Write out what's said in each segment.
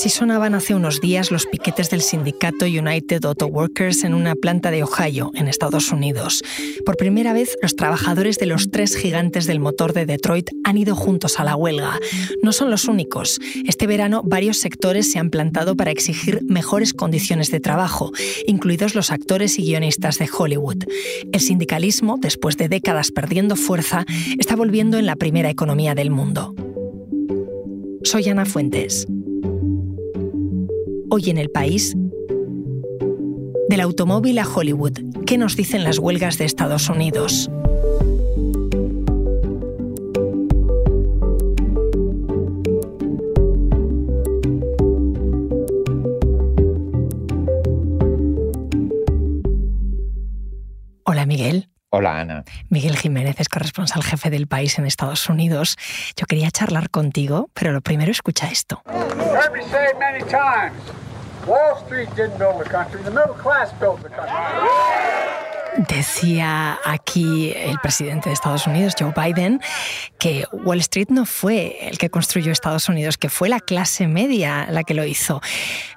Así sonaban hace unos días los piquetes del sindicato United Auto Workers en una planta de Ohio, en Estados Unidos. Por primera vez, los trabajadores de los tres gigantes del motor de Detroit han ido juntos a la huelga. No son los únicos. Este verano, varios sectores se han plantado para exigir mejores condiciones de trabajo, incluidos los actores y guionistas de Hollywood. El sindicalismo, después de décadas perdiendo fuerza, está volviendo en la primera economía del mundo. Soy Ana Fuentes. Hoy en el país, del automóvil a Hollywood, ¿qué nos dicen las huelgas de Estados Unidos? Hola Miguel. Hola Ana. Miguel Jiménez es corresponsal jefe del país en Estados Unidos. Yo quería charlar contigo, pero lo primero escucha esto. Decía aquí el presidente de Estados Unidos, Joe Biden, que Wall Street no fue el que construyó Estados Unidos, que fue la clase media la que lo hizo.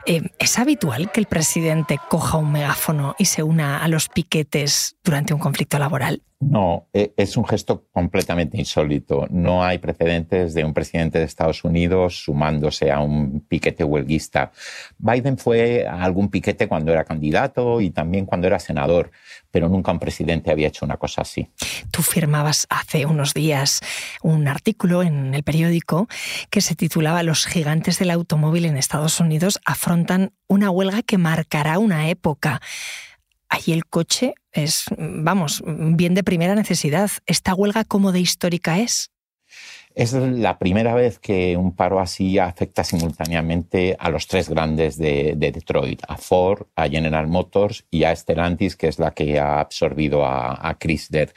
Eh, ¿Es habitual que el presidente coja un megáfono y se una a los piquetes durante un conflicto laboral? No, e, es un gesto completamente insólito. No hay precedentes de un presidente de Estados Unidos sumándose a un piquete huelguista. Biden fue a algún piquete cuando era candidato y también cuando era senador, pero nunca un presidente había hecho una cosa así. Tú firmabas hace unos días un artículo en el periódico que se titulaba Los gigantes del automóvil en Estados Unidos afrontan una huelga que marcará una época. Ahí el coche es, vamos, bien de primera necesidad. ¿Esta huelga cómo de histórica es? Es la primera vez que un paro así afecta simultáneamente a los tres grandes de, Detroit, a Ford, a General Motors y a Stellantis, que es la que ha absorbido a, a Chrysler.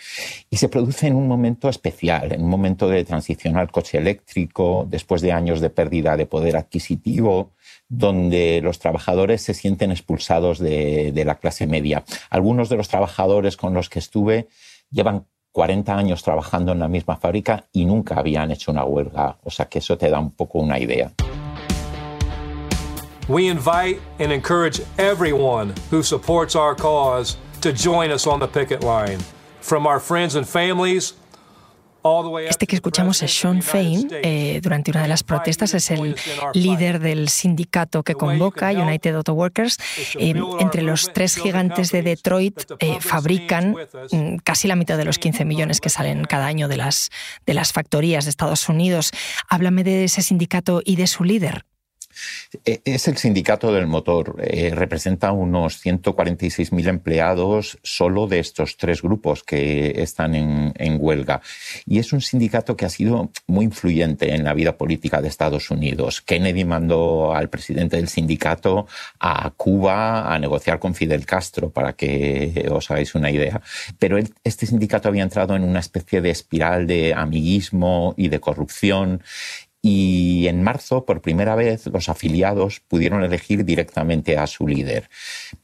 Y se produce en un momento especial, en un momento de transición al coche eléctrico, después de años de pérdida de poder adquisitivo, donde los trabajadores se sienten expulsados de, la clase media. Algunos de los trabajadores con los que estuve llevan 40 años trabajando en la misma fábrica y nunca habían hecho una huelga, o sea que eso te da un poco una idea. We invite and encourage everyone who supports our cause to join us on the picket line. From our friends and families este que escuchamos es Sean Fain. Eh, durante una de las protestas es el líder del sindicato que convoca, United Auto Workers. Eh, entre los tres gigantes de Detroit eh, fabrican mm, casi la mitad de los 15 millones que salen cada año de las, de las factorías de Estados Unidos. Háblame de ese sindicato y de su líder. E, es el sindicato del motor. Eh, representa unos 146.000 empleados solo de estos tres grupos que están en, huelga. Y es un sindicato que ha sido muy influyente en la vida política de Estados Unidos. Kennedy mandó al presidente del sindicato a Cuba a negociar con Fidel Castro, para que os hagáis una idea. Pero este sindicato había entrado en una especie de espiral de amiguismo y de corrupción y en marzo, por primera vez, los afiliados pudieron elegir directamente a su líder.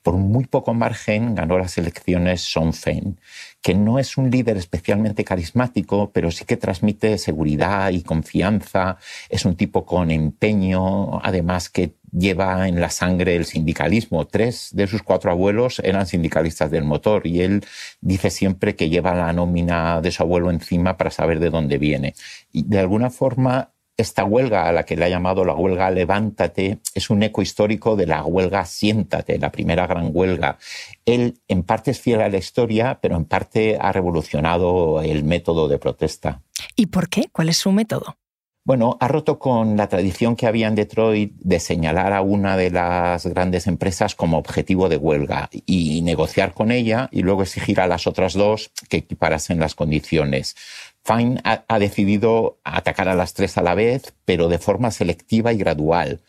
Por muy poco margen ganó las elecciones Son Fein, que no es un líder especialmente carismático, pero sí que transmite seguridad y confianza. Es un tipo con empeño, además que lleva en la sangre el sindicalismo. Tres de sus cuatro abuelos eran sindicalistas del motor y él dice siempre que lleva la nómina de su abuelo encima para saber de dónde viene. Y de alguna forma esta huelga, a la que le ha llamado la huelga Levántate, es un eco histórico de la huelga Siéntate, la primera gran huelga. Él en parte es fiel a la historia, pero en parte ha revolucionado el método de protesta. ¿Y por qué? ¿Cuál es su método? Bueno, ha roto con la tradición que había en Detroit de señalar a una de las grandes empresas como objetivo de huelga y negociar con ella y luego exigir a las otras dos que equiparasen las condiciones. Fine ha, decidido atacar a las tres a la vez, pero de forma selectiva y gradual.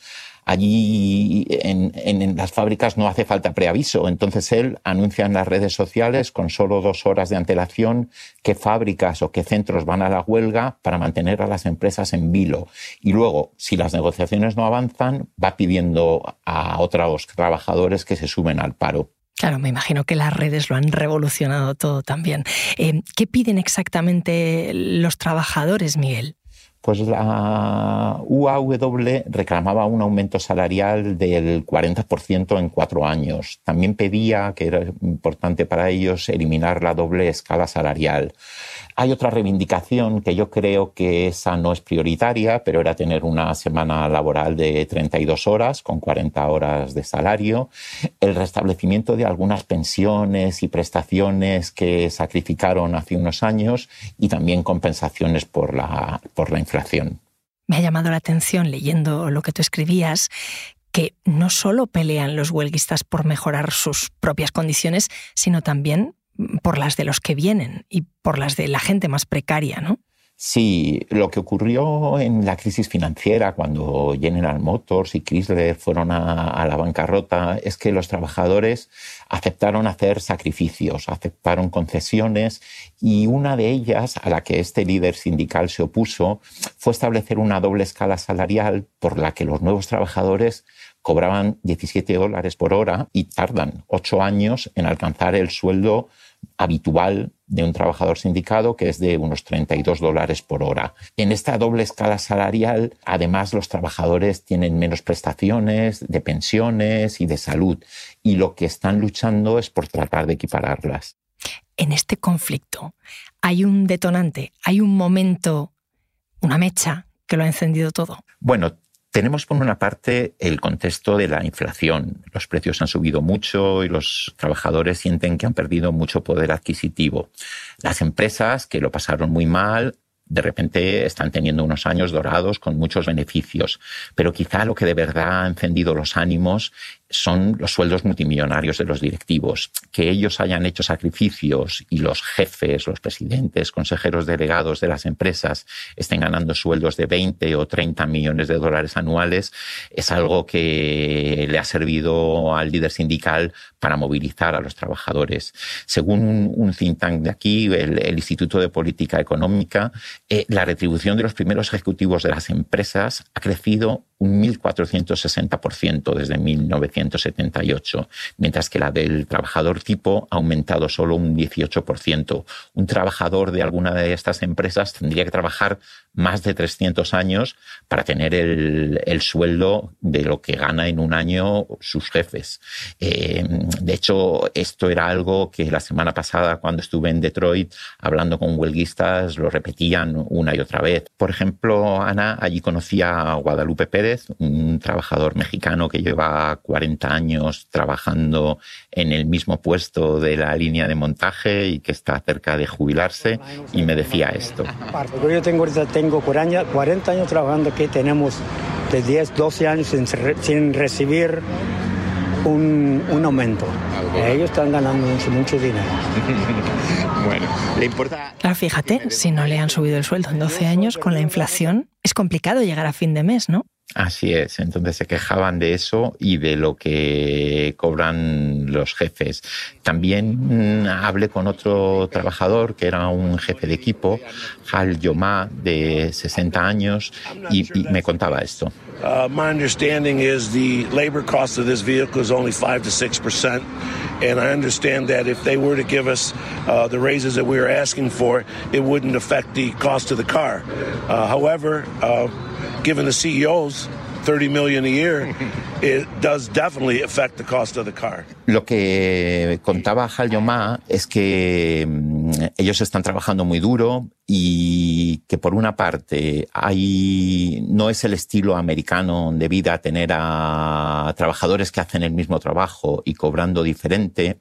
Allí en, las fábricas no hace falta preaviso, entonces él anuncia en las redes sociales con solo dos horas de antelación qué fábricas o qué centros van a la huelga para mantener a las empresas en vilo. Y luego, si las negociaciones no avanzan, va pidiendo a otros trabajadores que se sumen al paro. Claro, me imagino que las redes lo han revolucionado todo también. Eh, ¿Qué piden exactamente los trabajadores, Miguel? Pues la UAW reclamaba un aumento salarial del 40% en cuatro años. También pedía, que era importante para ellos, eliminar la doble escala salarial. Hay otra reivindicación que yo creo que esa no es prioritaria, pero era tener una semana laboral de 32 horas con 40 horas de salario, el restablecimiento de algunas pensiones y prestaciones que sacrificaron hace unos años y también compensaciones por la, por la inflación. Me ha llamado la atención leyendo lo que tú escribías que no solo pelean los huelguistas por mejorar sus propias condiciones, sino también por las de los que vienen y por las de la gente más precaria, ¿no? Sí, lo que ocurrió en la crisis financiera cuando General Motors y Chrysler fueron a, la bancarrota es que los trabajadores aceptaron hacer sacrificios, aceptaron concesiones y una de ellas, a la que este líder sindical se opuso, fue establecer una doble escala salarial por la que los nuevos trabajadores cobraban 17 dólares por hora y tardan ocho años en alcanzar el sueldo habitual de un trabajador sindicado, que es de unos 32 dólares por hora. En esta doble escala salarial, además, los trabajadores tienen menos prestaciones de pensiones y de salud, y lo que están luchando es por tratar de equipararlas. En este conflicto hay un detonante, hay un momento, una mecha que lo ha encendido todo. Bueno, tenemos por una parte el contexto de la inflación. Los precios han subido mucho y los trabajadores sienten que han perdido mucho poder adquisitivo. Las empresas que lo pasaron muy mal de repente están teniendo unos años dorados con muchos beneficios. Pero quizá lo que de verdad ha encendido los ánimos son los sueldos multimillonarios de los directivos. Que ellos hayan hecho sacrificios y los jefes, los presidentes, consejeros delegados de las empresas estén ganando sueldos de 20 o 30 millones de dólares anuales es algo que le ha servido al líder sindical para movilizar a los trabajadores. Según un, think tank de aquí, el, Instituto de Política Económica, eh, la retribución de los primeros ejecutivos de las empresas ha crecido un 1.460% desde 1978, mientras que la del trabajador tipo ha aumentado solo un 18%. Un trabajador de alguna de estas empresas tendría que trabajar más de 300 años para tener el, sueldo de lo que gana en un año sus jefes. Eh, de hecho, esto era algo que la semana pasada, cuando estuve en Detroit hablando con huelguistas, lo repetían una y otra vez. Por ejemplo, Ana, allí conocía a Guadalupe Pérez, un trabajador mexicano que lleva 40 años trabajando en el mismo puesto de la línea de montaje y que está cerca de jubilarse, y me decía esto. Yo tengo tengo 40 años trabajando aquí, tenemos de 10, 12 años sin, recibir un, un aumento. Ah, Ellos están ganando mucho, mucho dinero. bueno, le importa... Claro, fíjate, si no le han subido el sueldo en 12 años con la inflación, es complicado llegar a fin de mes, ¿no? Así es, entonces se quejaban de eso y de lo que cobran los jefes. También mm, hablé con otro trabajador que era un jefe de equipo, Hal Yoma, de 60 años, y, me contaba esto. Uh, my understanding is the labor cost of this vehicle is only 5 to 6 percent. And I understand that if they were to give us uh, the raises that we were asking for, it wouldn't affect the cost of the car. Uh, however, uh, given the CEOs 30 million a year, it does definitely affect the cost of the car. Lo que contaba Hal Yoma es que mm, ellos están trabajando muy duro y que por una parte hay no es el estilo americano de vida tener a trabajadores que hacen el mismo trabajo y cobrando diferente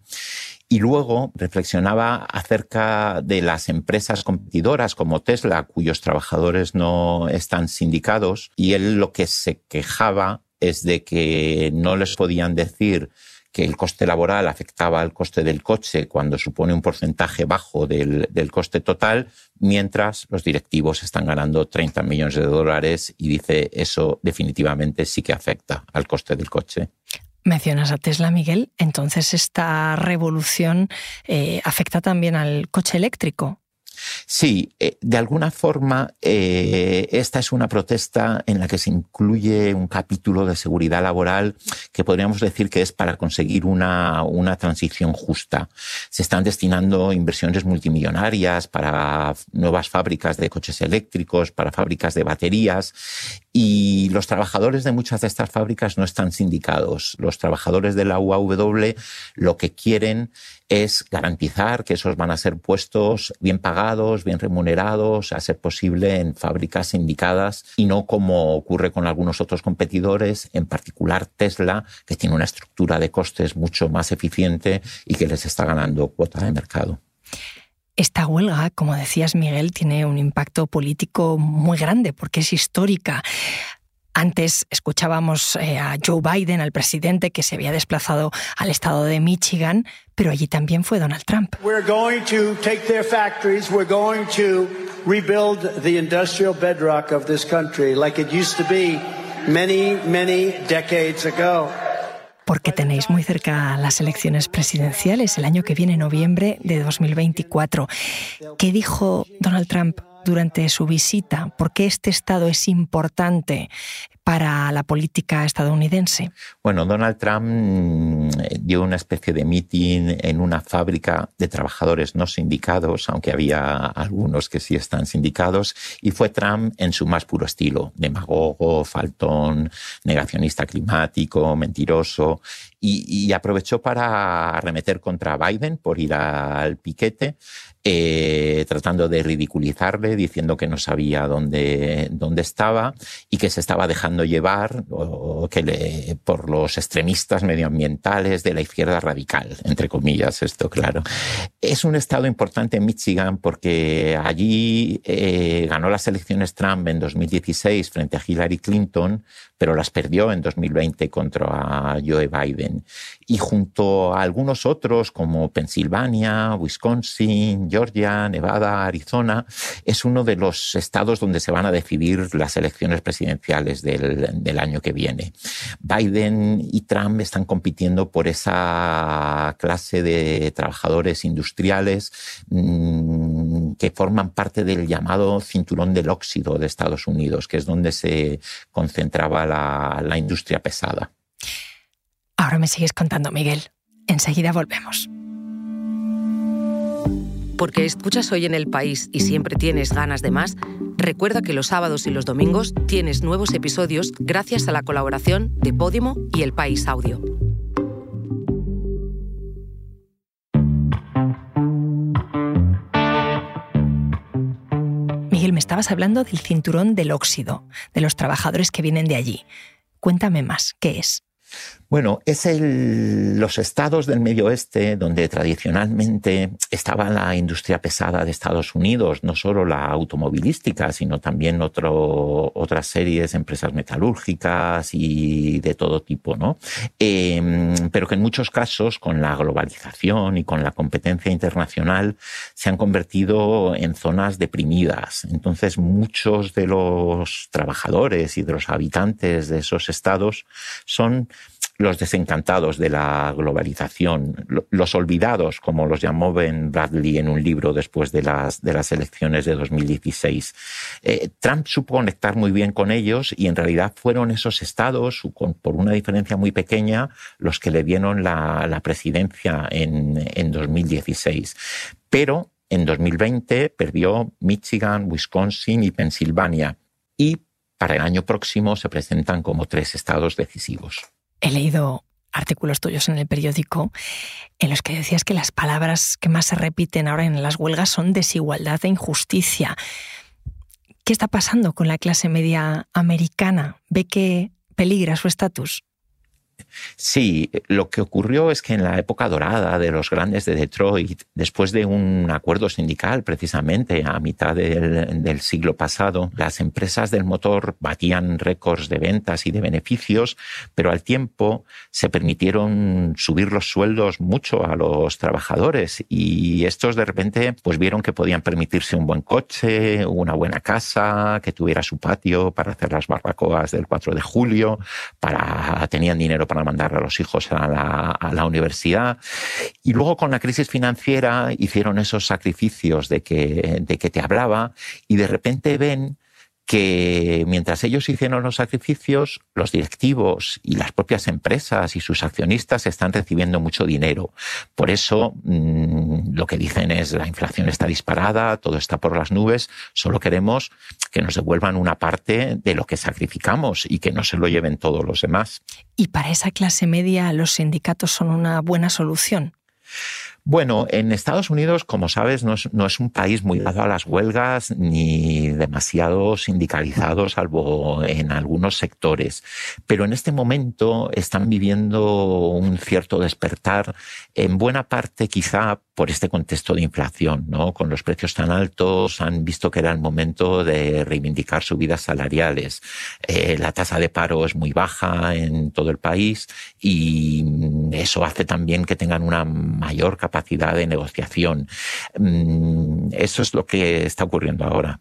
y luego reflexionaba acerca de las empresas competidoras como Tesla, cuyos trabajadores no están sindicados, y él lo que se quejaba es de que no les podían decir que el coste laboral afectaba al coste del coche cuando supone un porcentaje bajo del, coste total, mientras los directivos están ganando 30 millones de dólares y dice eso definitivamente sí que afecta al coste del coche. Mencionas a Tesla, Miguel, entonces esta revolución eh, afecta también al coche eléctrico. Sí, eh, de alguna forma eh, esta es una protesta en la que se incluye un capítulo de seguridad laboral que podríamos decir que es para conseguir una, una transición justa. Se están destinando inversiones multimillonarias para nuevas fábricas de coches eléctricos, para fábricas de baterías y los trabajadores de muchas de estas fábricas no están sindicados. Los trabajadores de la UAW lo que quieren es garantizar que esos van a ser puestos bien pagados, bien remunerados, a ser posible en fábricas sindicadas y no como ocurre con algunos otros competidores, en particular Tesla, que tiene una estructura de costes mucho más eficiente y que les está ganando cuota de mercado. Esta huelga, como decías Miguel, tiene un impacto político muy grande porque es histórica. Antes escuchábamos eh, a Joe Biden, al presidente que se había desplazado al estado de Michigan, pero allí también fue Donald Trump. We're going to take their factories, we're going to rebuild the industrial bedrock of this country like it used to be many, many decades ago. Porque tenéis muy cerca las elecciones presidenciales el año que viene, noviembre de 2024. ¿Qué dijo Donald Trump durante su visita? ¿Por qué este estado es importante para la política estadounidense? Bueno, Donald Trump mm, dio una especie de meeting en una fábrica de trabajadores no sindicados, aunque había algunos que sí están sindicados, y fue Trump en su más puro estilo, demagogo, faltón, negacionista climático, mentiroso, y, aprovechó para arremeter contra Biden por ir al piquete eh, tratando de ridiculizarle, diciendo que no sabía dónde, dónde estaba y que se estaba dejando llevar o, que le, por los extremistas medioambientales de la izquierda radical, entre comillas, esto claro. Es un estado importante en Michigan porque allí eh, ganó las elecciones Trump en 2016 frente a Hillary Clinton, pero las perdió en 2020 contra Joe Biden. Y junto a algunos otros como Pensilvania, Wisconsin, Georgia, Nevada, Arizona, es uno de los estados donde se van a decidir las elecciones presidenciales del, año que viene. Biden y Trump están compitiendo por esa clase de trabajadores industriales mm, que forman parte del llamado cinturón del óxido de Estados Unidos, que es donde se concentraba la, la industria pesada. Ahora me sigues contando, Miguel. Enseguida volvemos porque escuchas hoy en el país y siempre tienes ganas de más, recuerda que los sábados y los domingos tienes nuevos episodios gracias a la colaboración de Podimo y El País Audio. Miguel, me estabas hablando del cinturón del óxido, de los trabajadores que vienen de allí. Cuéntame más, ¿qué es? Bueno, es el, los estados del medio oeste donde tradicionalmente estaba la industria pesada de Estados Unidos, no solo la automovilística, sino también otras series, empresas metalúrgicas y de todo tipo, ¿no? Em, pero que en muchos casos, con la globalización y con la competencia internacional, se han convertido en zonas deprimidas. Entonces, muchos de los trabajadores y de los habitantes de esos estados son los desencantados de la globalización, los olvidados, como los llamó Ben Bradley en un libro después de las, elecciones de 2016. Eh, Trump supo conectar muy bien con ellos y en realidad fueron esos estados, por una diferencia muy pequeña, los que le dieron la, la presidencia en, en 2016. Pero en 2020 perdió Michigan, Wisconsin y Pensilvania. Y para el año próximo se presentan como tres estados decisivos he leído artículos tuyos en el periódico en los que decías que las palabras que más se repiten ahora en las huelgas son desigualdad e injusticia. ¿Qué está pasando con la clase media americana? ¿Ve que peligra su estatus? Sí, lo que ocurrió es que en la época dorada de los grandes de Detroit, después de un acuerdo sindical precisamente a mitad del, siglo pasado, las empresas del motor batían récords de ventas y de beneficios, pero al tiempo se permitieron subir los sueldos mucho a los trabajadores y estos de repente pues vieron que podían permitirse un buen coche, una buena casa, que tuviera su patio para hacer las barbacoas del 4 de julio, para tenían dinero para mandar a los hijos a la, universidad. Y luego con la crisis financiera hicieron esos sacrificios de que, de que te hablaba y de repente ven que mientras ellos hicieron los sacrificios, los directivos y las propias empresas y sus accionistas están recibiendo mucho dinero. Por eso mm, lo que dicen es la inflación está disparada, todo está por las nubes, solo queremos que nos devuelvan una parte de lo que sacrificamos y que no se lo lleven todos los demás. ¿Y para esa clase media los sindicatos son una buena solución? Bueno, en Estados Unidos, como sabes, no es, un país muy dado a las huelgas ni demasiado sindicalizado, salvo en algunos sectores. Pero en este momento están viviendo un cierto despertar, en buena parte quizá por este contexto de inflación, ¿no? Con los precios tan altos han visto que era el momento de reivindicar subidas salariales. Eh, la tasa de paro es muy baja en todo el país y eso hace también que tengan una mayor capacidad de negociación. Mm, eso es lo que está ocurriendo ahora.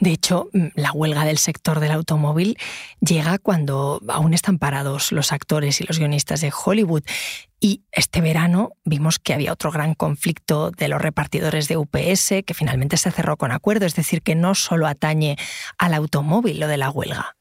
De hecho, mm, la huelga del sector del automóvil llega cuando aún están parados los actores y los guionistas de Hollywood. Y este verano vimos que había otro gran conflicto de los repartidores de UPS que finalmente se cerró con acuerdo, es decir, que no solo atañe al automóvil lo de la huelga.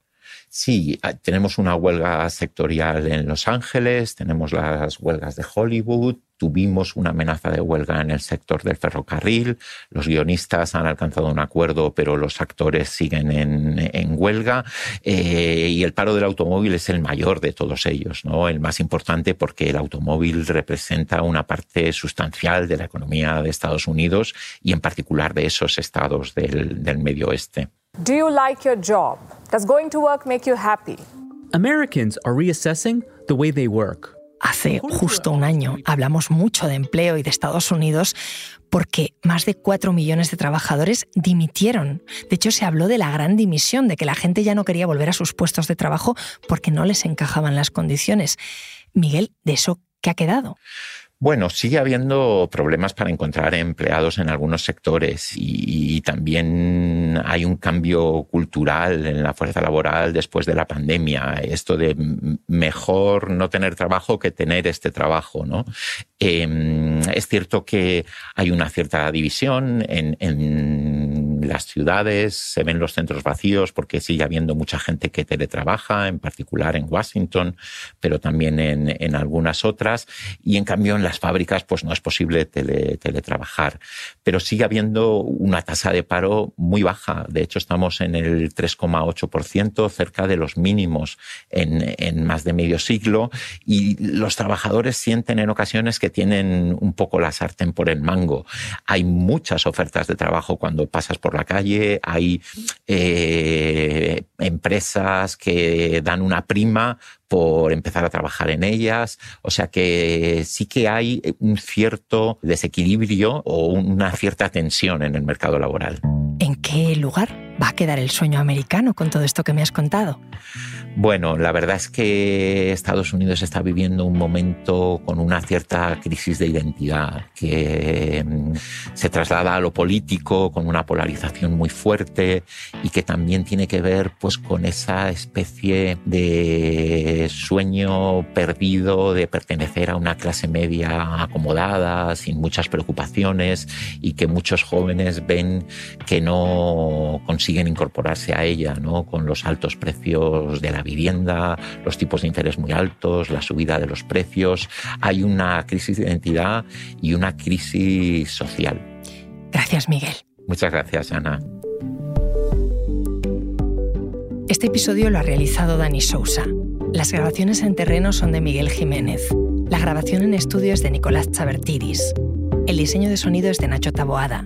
Sí, ah, tenemos una huelga sectorial en Los Ángeles, tenemos las huelgas de Hollywood, tuvimos una amenaza de huelga en el sector del ferrocarril, los guionistas han alcanzado un acuerdo, pero los actores siguen en, huelga, eh, y el paro del automóvil es el mayor de todos ellos, ¿no? el más importante porque el automóvil representa una parte sustancial de la economía de Estados Unidos y en particular de esos estados del, del medio oeste. Do you like your job? Does going to work make you happy? Americans are reassessing the way they work. Hace justo un año hablamos mucho de empleo y de Estados Unidos porque más de cuatro millones de trabajadores dimitieron. De hecho, se habló de la gran dimisión, de que la gente ya no quería volver a sus puestos de trabajo porque no les encajaban las condiciones. Miguel, ¿de eso qué ha quedado? Bueno, sigue habiendo problemas para encontrar empleados en algunos sectores y, también hay un cambio cultural en la fuerza laboral después de la pandemia. Esto de mejor no tener trabajo que tener este trabajo, ¿no? Em, es cierto que hay una cierta división en, las ciudades, se ven los centros vacíos porque sigue habiendo mucha gente que teletrabaja, en particular en Washington, pero también en, en algunas otras, y en cambio en las fábricas pues no es posible teletrabajar, pero sigue habiendo una tasa de paro muy baja. De hecho, estamos en el 3,8%, cerca de los mínimos en, en más de medio siglo, y los trabajadores sienten en ocasiones que tienen un poco la sartén por el mango. Hay muchas ofertas de trabajo cuando pasas por la calle, hay eh, empresas que dan una prima por empezar a trabajar en ellas. O sea que sí que hay un cierto desequilibrio o una cierta tensión en el mercado laboral. ¿En qué lugar va a quedar el sueño americano con todo esto que me has contado? Bueno, la verdad es que Estados Unidos está viviendo un momento con una cierta crisis de identidad que mm, se traslada a lo político con una polarización muy fuerte y que también tiene que ver pues con esa especie de sueño perdido de pertenecer a una clase media acomodada, sin muchas preocupaciones y que muchos jóvenes ven que no consiguen incorporarse a ella, ¿no? Con los altos precios de la vivienda, los tipos de interés muy altos, la subida de los precios. Hay una crisis de identidad y una crisis social. Gracias, Miguel. Muchas gracias, Ana. Este episodio lo ha realizado Dani Sousa. Las grabaciones en terreno son de Miguel Jiménez. La grabación en estudio es de Nicolás Chabertidis. El diseño de sonido es de Nacho Taboada.